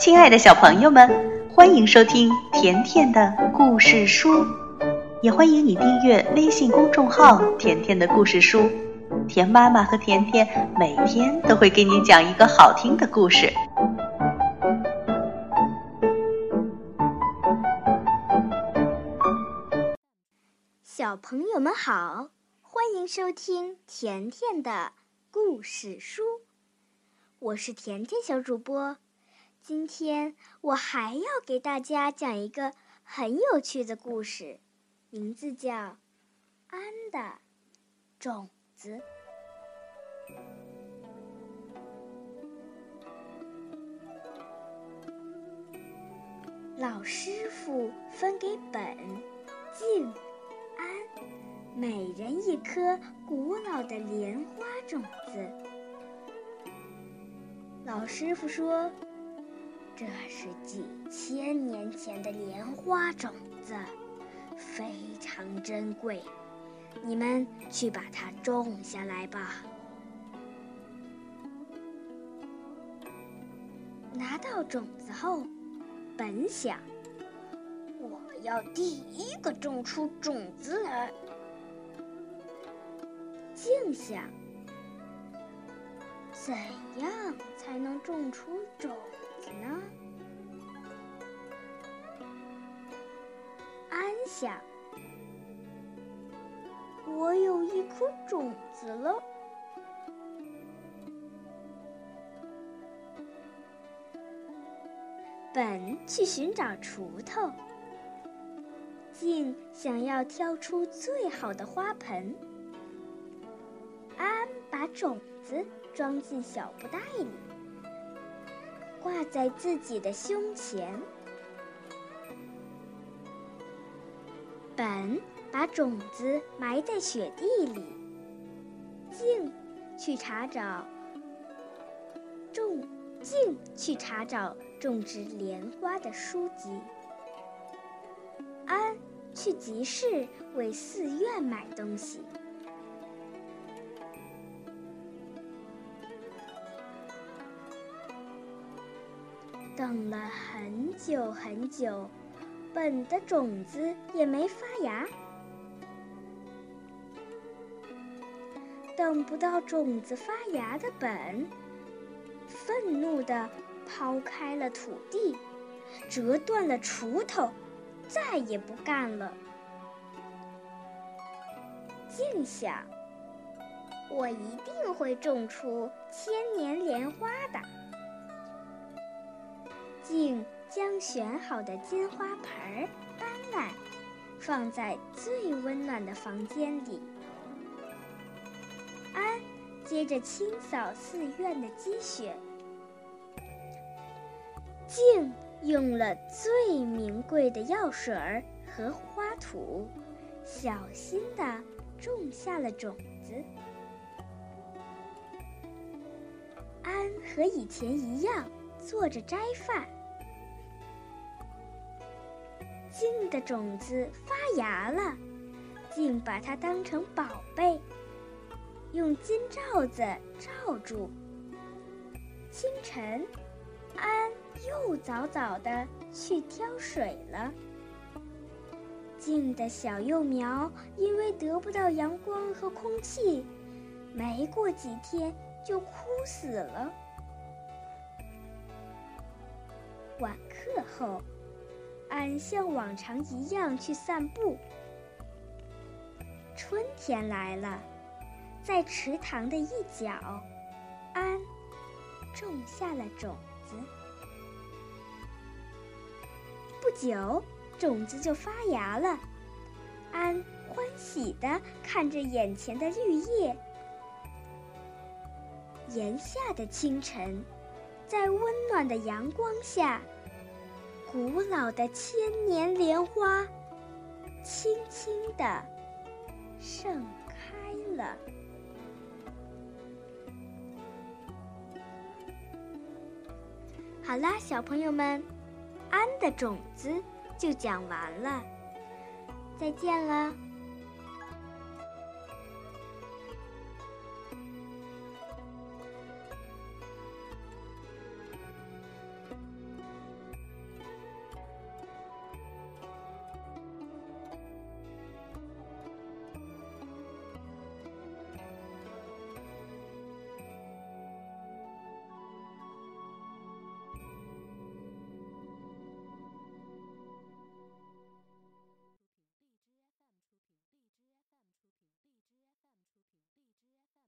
亲爱的小朋友们，欢迎收听甜甜的故事书，也欢迎你订阅微信公众号“甜甜的故事书”。甜妈妈和甜甜每天都会给你讲一个好听的故事。小朋友们好，欢迎收听甜甜的故事书，我是甜甜小主播。今天我还要给大家讲一个很有趣的故事，名字叫《安的种子》。老师傅分给本、静、安每人一颗古老的莲花种子。老师傅说。这是几千年前的莲花种子，非常珍贵，你们去把它种下来吧。拿到种子后，本想，我要第一个种出种子来。静想，怎样才能种出种？呢？安想，我有一颗种子了。本去寻找锄头，静想要挑出最好的花盆，安把种子装进小布袋里。挂在自己的胸前。本把种子埋在雪地里。静去查找种静去查找种植莲花的书籍。安去集市为寺院买东西。等了很久很久，本的种子也没发芽。等不到种子发芽的本，愤怒地抛开了土地，折断了锄头，再也不干了。静想，我一定会种出千年莲花的。选好的金花盆儿搬来，放在最温暖的房间里。安接着清扫寺院的积雪。静用了最名贵的药水儿和花土，小心地种下了种子。安和以前一样做着斋饭。静的种子发芽了，静把它当成宝贝，用金罩子罩住。清晨，安又早早的去挑水了。静的小幼苗因为得不到阳光和空气，没过几天就枯死了。晚课后。安像往常一样去散步。春天来了，在池塘的一角，安种下了种子。不久，种子就发芽了。安欢喜地看着眼前的绿叶。炎夏的清晨，在温暖的阳光下。古老的千年莲花，轻轻的盛开了。好啦，小朋友们，安的种子就讲完了，再见了。